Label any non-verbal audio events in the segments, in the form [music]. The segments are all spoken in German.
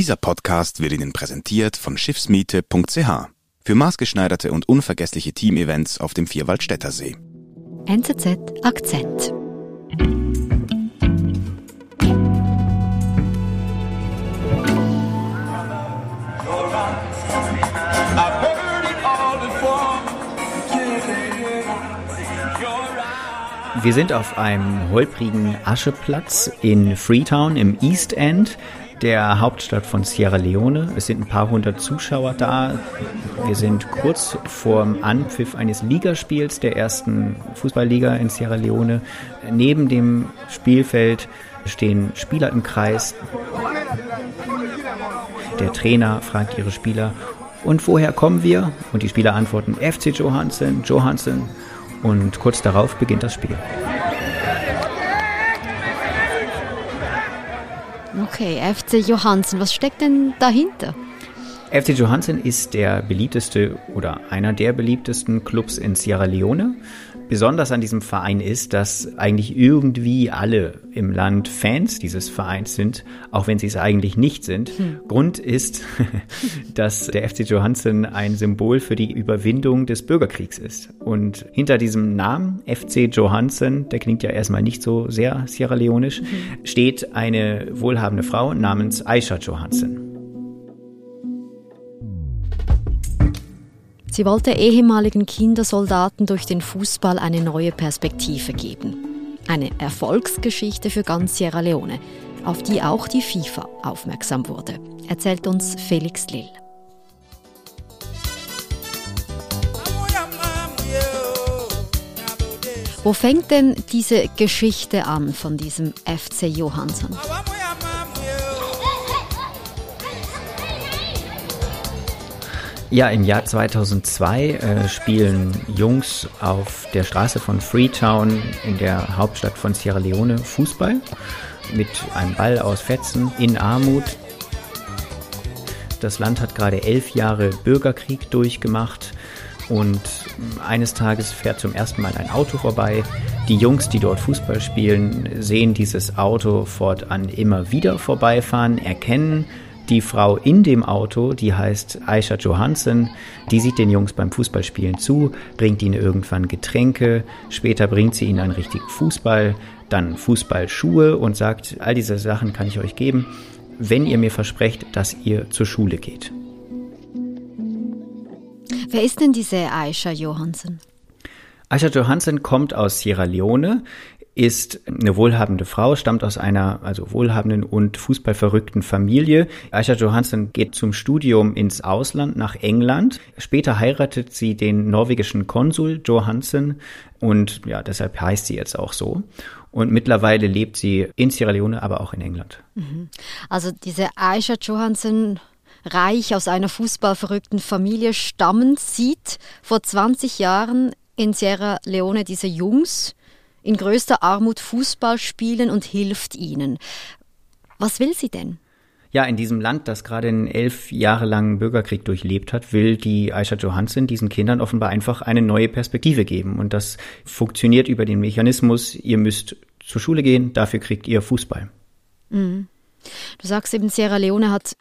Dieser Podcast wird Ihnen präsentiert von Schiffsmiete.ch. Für maßgeschneiderte und unvergessliche Teamevents auf dem Vierwaldstätter See. NZZ Akzent. Wir sind auf einem holprigen Ascheplatz in Freetown im East End, der Hauptstadt von Sierra Leone. Es sind ein paar hundert Zuschauer da. Wir sind kurz vorm Anpfiff eines Ligaspiels der ersten Fußballliga in Sierra Leone. Neben dem Spielfeld stehen Spieler im Kreis. Der Trainer fragt ihre Spieler, und woher kommen wir? Und die Spieler antworten FC Johansen, Johansen. Und kurz darauf beginnt das Spiel. Okay, FC Johansen, was steckt denn dahinter? FC Johansen ist der beliebteste oder einer der beliebtesten Clubs in Sierra Leone. Besonders an diesem Verein ist, dass eigentlich irgendwie alle im Land Fans dieses Vereins sind, auch wenn sie es eigentlich nicht sind. Hm. Grund ist, [laughs] dass der FC Johansen ein Symbol für die Überwindung des Bürgerkriegs ist. Und hinter diesem Namen FC Johansen, der klingt ja erstmal nicht so sehr Sierra Leonisch, mhm. steht eine wohlhabende Frau namens Aisha Johansen. Sie wollte ehemaligen Kindersoldaten durch den Fußball eine neue Perspektive geben. Eine Erfolgsgeschichte für ganz Sierra Leone, auf die auch die FIFA aufmerksam wurde, erzählt uns Felix Lill. Wo fängt denn diese Geschichte an von diesem FC Johansson? Ja, im Jahr 2002 äh, spielen Jungs auf der Straße von Freetown in der Hauptstadt von Sierra Leone Fußball mit einem Ball aus Fetzen in Armut. Das Land hat gerade elf Jahre Bürgerkrieg durchgemacht und eines Tages fährt zum ersten Mal ein Auto vorbei. Die Jungs, die dort Fußball spielen, sehen dieses Auto fortan immer wieder vorbeifahren, erkennen die Frau in dem Auto, die heißt Aisha Johansen, die sieht den Jungs beim Fußballspielen zu, bringt ihnen irgendwann Getränke, später bringt sie ihnen einen richtigen Fußball, dann Fußballschuhe und sagt, all diese Sachen kann ich euch geben, wenn ihr mir versprecht, dass ihr zur Schule geht. Wer ist denn diese Aisha Johansen? Aisha Johansen kommt aus Sierra Leone, ist eine wohlhabende Frau, stammt aus einer also wohlhabenden und fußballverrückten Familie. Aisha Johansson geht zum Studium ins Ausland nach England. Später heiratet sie den norwegischen Konsul Johansen und ja, deshalb heißt sie jetzt auch so. Und mittlerweile lebt sie in Sierra Leone, aber auch in England. Mhm. Also diese Aisha Johansson reich aus einer fußballverrückten Familie stammend, sieht vor 20 Jahren in Sierra Leone diese Jungs, in größter Armut Fußball spielen und hilft ihnen. Was will sie denn? Ja, in diesem Land, das gerade einen elf Jahre langen Bürgerkrieg durchlebt hat, will die Aisha Johansen diesen Kindern offenbar einfach eine neue Perspektive geben. Und das funktioniert über den Mechanismus, ihr müsst zur Schule gehen, dafür kriegt ihr Fußball. Mhm. Du sagst eben, Sierra Leone hat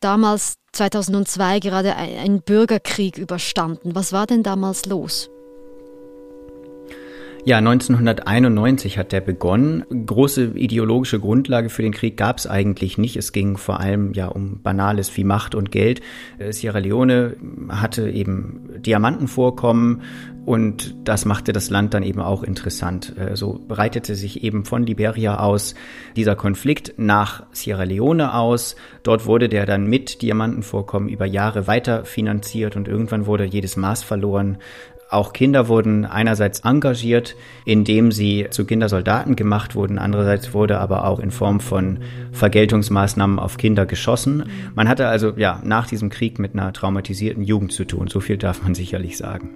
damals 2002 gerade einen Bürgerkrieg überstanden. Was war denn damals los? Ja, 1991 hat der begonnen. Große ideologische Grundlage für den Krieg gab es eigentlich nicht. Es ging vor allem ja um Banales wie Macht und Geld. Äh, Sierra Leone hatte eben Diamantenvorkommen und das machte das Land dann eben auch interessant. Äh, so breitete sich eben von Liberia aus dieser Konflikt nach Sierra Leone aus. Dort wurde der dann mit Diamantenvorkommen über Jahre weiter finanziert und irgendwann wurde jedes Maß verloren. Auch Kinder wurden einerseits engagiert, indem sie zu Kindersoldaten gemacht wurden, andererseits wurde aber auch in Form von Vergeltungsmaßnahmen auf Kinder geschossen. Man hatte also ja nach diesem Krieg mit einer traumatisierten Jugend zu tun, so viel darf man sicherlich sagen.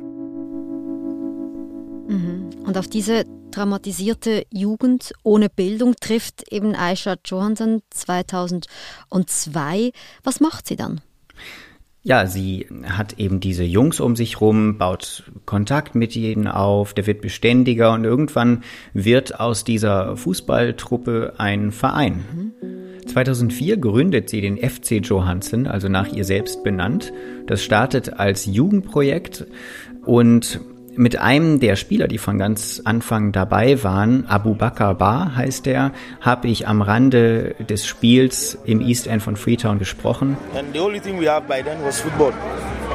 Mhm. Und auf diese traumatisierte Jugend ohne Bildung trifft eben Aisha Johansson 2002. Was macht sie dann? Ja, sie hat eben diese Jungs um sich rum, baut Kontakt mit ihnen auf, der wird beständiger und irgendwann wird aus dieser Fußballtruppe ein Verein. 2004 gründet sie den FC Johansen, also nach ihr selbst benannt. Das startet als Jugendprojekt und mit einem der Spieler, die von ganz Anfang dabei waren, Abu Bakr Bar heißt er, habe ich am Rande des Spiels im East End von Freetown gesprochen. And the only thing we have by then was football.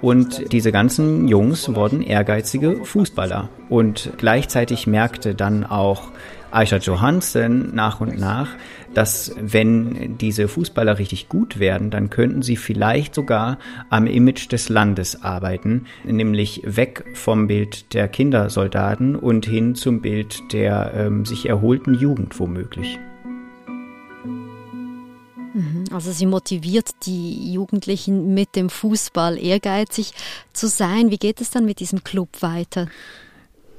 Und diese ganzen Jungs wurden ehrgeizige Fußballer und gleichzeitig merkte dann auch Aisha Johansen nach und nach, dass wenn diese Fußballer richtig gut werden, dann könnten sie vielleicht sogar am Image des Landes arbeiten, nämlich weg vom Bild der Kindersoldaten und hin zum Bild der ähm, sich erholten Jugend womöglich. Also sie motiviert die Jugendlichen mit dem Fußball ehrgeizig zu sein. Wie geht es dann mit diesem Club weiter?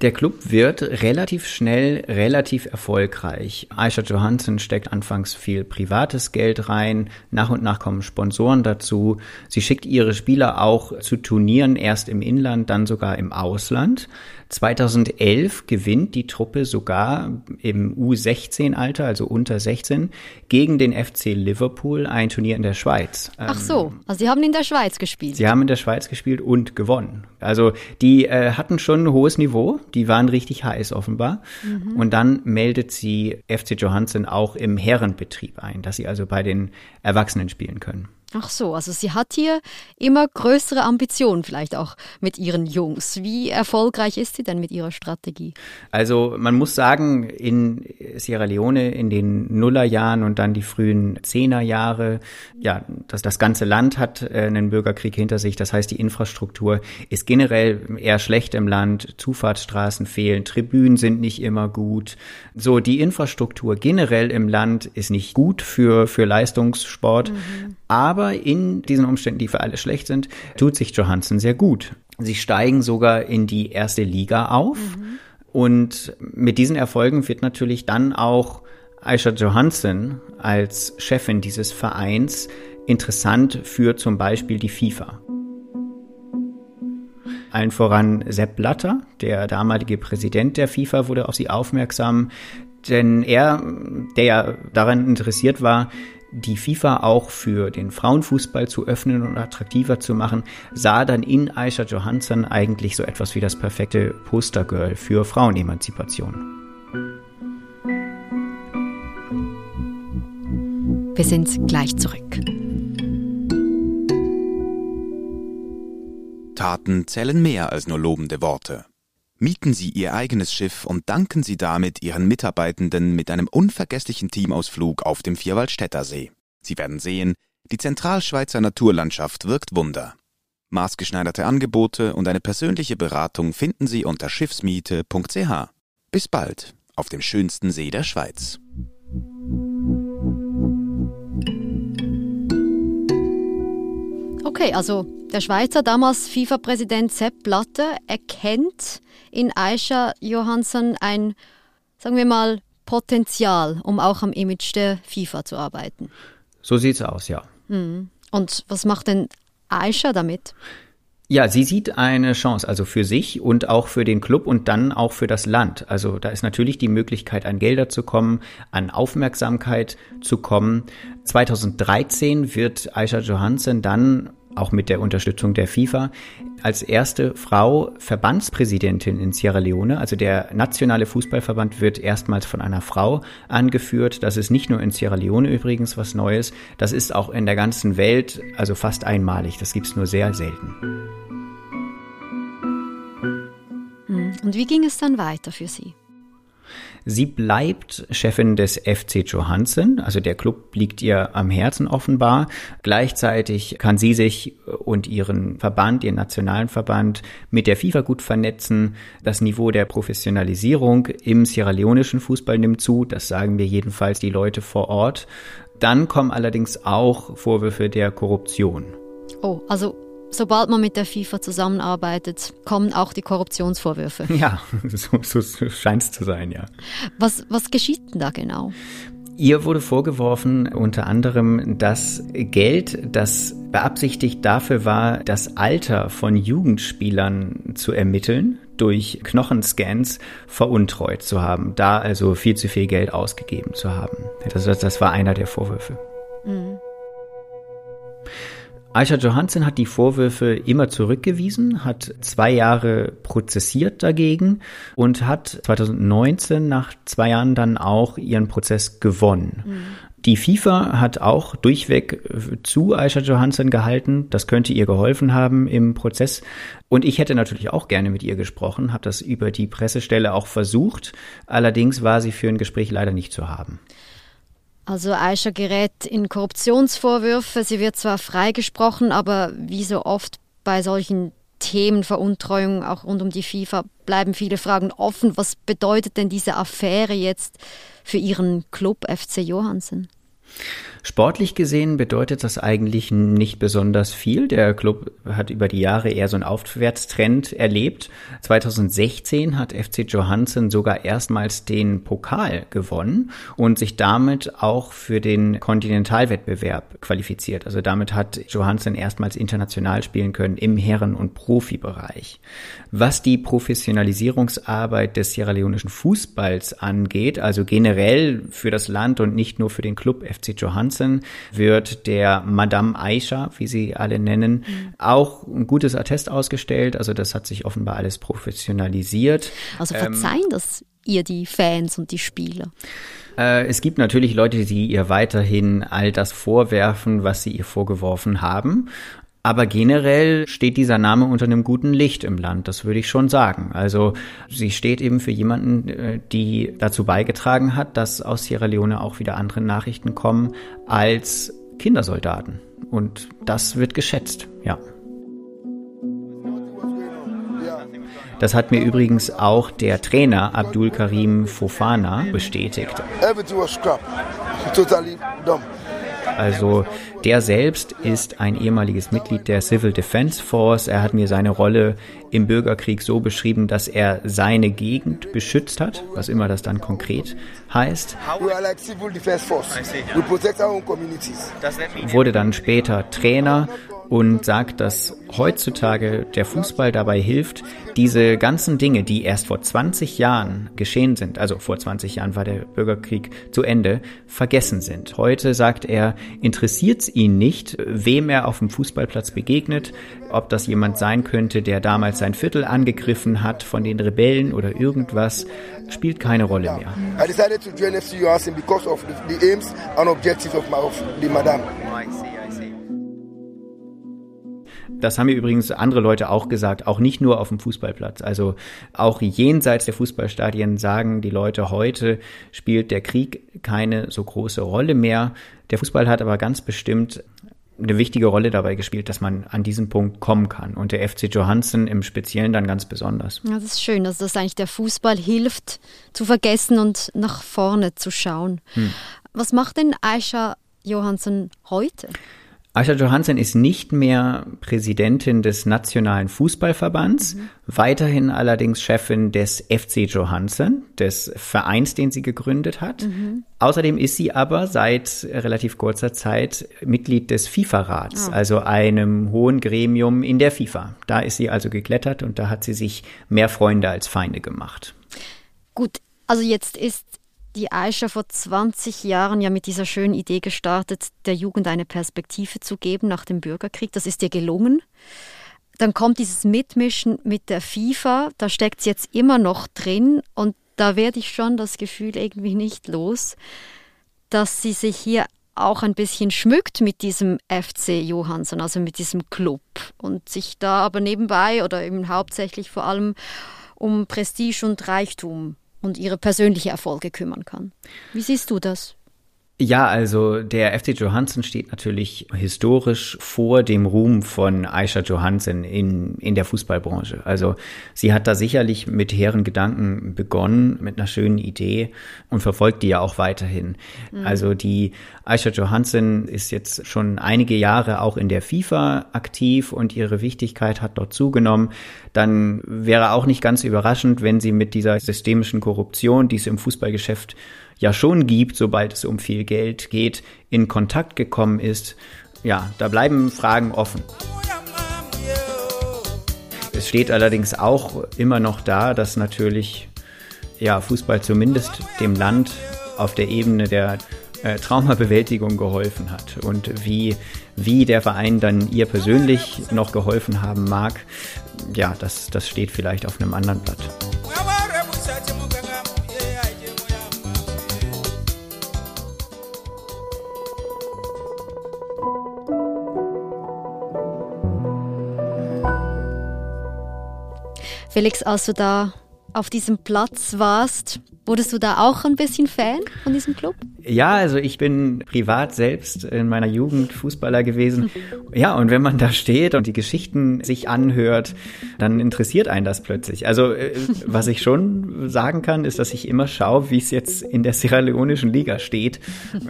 Der Club wird relativ schnell relativ erfolgreich. Aisha Johansson steckt anfangs viel privates Geld rein, nach und nach kommen Sponsoren dazu. Sie schickt ihre Spieler auch zu Turnieren, erst im Inland, dann sogar im Ausland. 2011 gewinnt die Truppe sogar im U16-Alter, also unter 16, gegen den FC Liverpool ein Turnier in der Schweiz. Ach so, ähm, also sie haben in der Schweiz gespielt. Sie haben in der Schweiz gespielt und gewonnen. Also die äh, hatten schon ein hohes Niveau, die waren richtig heiß offenbar. Mhm. Und dann meldet sie FC Johansen auch im Herrenbetrieb ein, dass sie also bei den Erwachsenen spielen können. Ach so, also sie hat hier immer größere Ambitionen, vielleicht auch mit ihren Jungs. Wie erfolgreich ist sie denn mit ihrer Strategie? Also man muss sagen, in Sierra Leone in den Nullerjahren und dann die frühen Zehnerjahre, ja, das, das ganze Land hat äh, einen Bürgerkrieg hinter sich. Das heißt, die Infrastruktur ist generell eher schlecht im Land. Zufahrtsstraßen fehlen, Tribünen sind nicht immer gut. So, die Infrastruktur generell im Land ist nicht gut für, für Leistungssport. Mhm. Aber in diesen Umständen, die für alle schlecht sind, tut sich Johansson sehr gut. Sie steigen sogar in die erste Liga auf. Mhm. Und mit diesen Erfolgen wird natürlich dann auch Aisha Johansson als Chefin dieses Vereins interessant für zum Beispiel die FIFA. Allen voran Sepp Blatter, der damalige Präsident der FIFA, wurde auf sie aufmerksam, denn er, der daran interessiert war, die FIFA auch für den Frauenfußball zu öffnen und attraktiver zu machen, sah dann in Aisha Johansson eigentlich so etwas wie das perfekte Postergirl für Frauenemanzipation. Wir sind gleich zurück. Taten zählen mehr als nur lobende Worte. Mieten Sie Ihr eigenes Schiff und danken Sie damit Ihren Mitarbeitenden mit einem unvergesslichen Teamausflug auf dem Vierwaldstätter See. Sie werden sehen, die Zentralschweizer Naturlandschaft wirkt Wunder. Maßgeschneiderte Angebote und eine persönliche Beratung finden Sie unter schiffsmiete.ch. Bis bald auf dem schönsten See der Schweiz. Okay, also der Schweizer damals FIFA-Präsident Sepp Blatter erkennt in Aisha Johansson ein, sagen wir mal, Potenzial, um auch am Image der FIFA zu arbeiten. So sieht's aus, ja. Hm. Und was macht denn Aisha damit? Ja, sie sieht eine Chance, also für sich und auch für den Club und dann auch für das Land. Also da ist natürlich die Möglichkeit, an Gelder zu kommen, an Aufmerksamkeit zu kommen. 2013 wird Aisha Johansen dann auch mit der Unterstützung der FIFA, als erste Frau Verbandspräsidentin in Sierra Leone. Also der nationale Fußballverband wird erstmals von einer Frau angeführt. Das ist nicht nur in Sierra Leone übrigens was Neues, das ist auch in der ganzen Welt, also fast einmalig. Das gibt es nur sehr selten. Hm. Und wie ging es dann weiter für Sie? Sie bleibt Chefin des FC Johansen, also der Club liegt ihr am Herzen offenbar. Gleichzeitig kann sie sich und ihren Verband, ihren nationalen Verband mit der FIFA gut vernetzen. Das Niveau der Professionalisierung im Sierra Leonischen Fußball nimmt zu, das sagen mir jedenfalls die Leute vor Ort. Dann kommen allerdings auch Vorwürfe der Korruption. Oh, also sobald man mit der FIFA zusammenarbeitet, kommen auch die Korruptionsvorwürfe. Ja, [laughs] so, so, so scheint es zu sein, ja. Was, was geschieht denn da genau? Ihr wurde vorgeworfen unter anderem, dass Geld, das beabsichtigt dafür war, das Alter von Jugendspielern zu ermitteln, durch Knochenscans veruntreut zu haben, da also viel zu viel Geld ausgegeben zu haben. Das, das war einer der Vorwürfe. Mhm. Aisha Johansen hat die Vorwürfe immer zurückgewiesen, hat zwei Jahre prozessiert dagegen und hat 2019 nach zwei Jahren dann auch ihren Prozess gewonnen. Mhm. Die FIFA hat auch durchweg zu Aisha Johansen gehalten. Das könnte ihr geholfen haben im Prozess. Und ich hätte natürlich auch gerne mit ihr gesprochen, habe das über die Pressestelle auch versucht. Allerdings war sie für ein Gespräch leider nicht zu haben. Also Aisha gerät in Korruptionsvorwürfe. Sie wird zwar freigesprochen, aber wie so oft bei solchen Themen Veruntreuung auch rund um die FIFA bleiben viele Fragen offen. Was bedeutet denn diese Affäre jetzt für Ihren Club FC Johansen? Sportlich gesehen bedeutet das eigentlich nicht besonders viel. Der Club hat über die Jahre eher so einen Aufwärtstrend erlebt. 2016 hat FC Johansen sogar erstmals den Pokal gewonnen und sich damit auch für den Kontinentalwettbewerb qualifiziert. Also damit hat Johansen erstmals international spielen können im Herren- und Profibereich. Was die Professionalisierungsarbeit des sierra-leonischen Fußballs angeht, also generell für das Land und nicht nur für den Club FC Johansen, Johnson wird der Madame Aisha, wie sie alle nennen, mhm. auch ein gutes Attest ausgestellt. Also das hat sich offenbar alles professionalisiert. Also verzeihen ähm, das ihr die Fans und die Spieler? Äh, es gibt natürlich Leute, die ihr weiterhin all das vorwerfen, was sie ihr vorgeworfen haben. Aber generell steht dieser Name unter einem guten Licht im Land, das würde ich schon sagen. Also sie steht eben für jemanden, äh, die dazu beigetragen hat, dass aus Sierra Leone auch wieder andere Nachrichten kommen als Kindersoldaten. Und das wird geschätzt, ja. Das hat mir übrigens auch der Trainer Abdul Karim Fofana bestätigt. Everything was scrap. Totally dumb. Also der selbst ist ein ehemaliges Mitglied der Civil Defense Force. Er hat mir seine Rolle im Bürgerkrieg so beschrieben, dass er seine Gegend beschützt hat, was immer das dann konkret heißt. Wurde dann später Trainer und sagt, dass heutzutage der Fußball dabei hilft, diese ganzen Dinge, die erst vor 20 Jahren geschehen sind, also vor 20 Jahren war der Bürgerkrieg zu Ende, vergessen sind. Heute sagt er, interessiert es ihn nicht, wem er auf dem Fußballplatz begegnet, ob das jemand sein könnte, der damals sein Viertel angegriffen hat von den Rebellen oder irgendwas, spielt keine Rolle mehr. I decided to join FC because of the, aims and objectives of, my, of the Madame. Das haben mir übrigens andere Leute auch gesagt, auch nicht nur auf dem Fußballplatz. Also auch jenseits der Fußballstadien sagen die Leute heute, spielt der Krieg keine so große Rolle mehr. Der Fußball hat aber ganz bestimmt eine wichtige Rolle dabei gespielt, dass man an diesen Punkt kommen kann. Und der FC Johansen im Speziellen dann ganz besonders. Ja, das ist schön, dass das eigentlich der Fußball hilft, zu vergessen und nach vorne zu schauen. Hm. Was macht denn Aisha Johansen heute? Aisha Johansen ist nicht mehr Präsidentin des Nationalen Fußballverbands, mhm. weiterhin allerdings Chefin des FC Johansen, des Vereins, den sie gegründet hat. Mhm. Außerdem ist sie aber seit relativ kurzer Zeit Mitglied des FIFA-Rats, oh. also einem hohen Gremium in der FIFA. Da ist sie also geklettert und da hat sie sich mehr Freunde als Feinde gemacht. Gut, also jetzt ist die Aisha vor 20 Jahren ja mit dieser schönen Idee gestartet, der Jugend eine Perspektive zu geben nach dem Bürgerkrieg. Das ist ihr gelungen. Dann kommt dieses Mitmischen mit der FIFA, da steckt es jetzt immer noch drin und da werde ich schon das Gefühl irgendwie nicht los, dass sie sich hier auch ein bisschen schmückt mit diesem FC Johansson, also mit diesem Club und sich da aber nebenbei oder eben hauptsächlich vor allem um Prestige und Reichtum und ihre persönliche Erfolge kümmern kann. Wie siehst du das? Ja, also der FC Johansen steht natürlich historisch vor dem Ruhm von Aisha Johansen in, in der Fußballbranche. Also sie hat da sicherlich mit hehren Gedanken begonnen, mit einer schönen Idee und verfolgt die ja auch weiterhin. Mhm. Also die Aisha Johansen ist jetzt schon einige Jahre auch in der FIFA aktiv und ihre Wichtigkeit hat dort zugenommen. Dann wäre auch nicht ganz überraschend, wenn sie mit dieser systemischen Korruption, die es im Fußballgeschäft ja schon gibt, sobald es um viel Geld geht, in Kontakt gekommen ist. Ja, da bleiben Fragen offen. Es steht allerdings auch immer noch da, dass natürlich ja, Fußball zumindest dem Land auf der Ebene der äh, Traumabewältigung geholfen hat. Und wie, wie der Verein dann ihr persönlich noch geholfen haben mag, ja, das, das steht vielleicht auf einem anderen Blatt. Felix, als du da auf diesem Platz warst, wurdest du da auch ein bisschen Fan von diesem Club? Ja, also ich bin privat selbst in meiner Jugend Fußballer gewesen. Ja, und wenn man da steht und die Geschichten sich anhört, dann interessiert einen das plötzlich. Also äh, was ich schon sagen kann, ist, dass ich immer schaue, wie es jetzt in der Sierra Leoneschen Liga steht.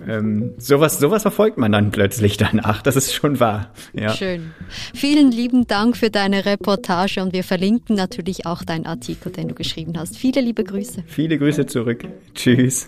Ähm, sowas, sowas verfolgt man dann plötzlich danach. Das ist schon wahr. Ja. Schön. Vielen lieben Dank für deine Reportage und wir verlinken natürlich auch deinen Artikel, den du geschrieben hast. Viele liebe Grüße. Viele Grüße zurück. Tschüss.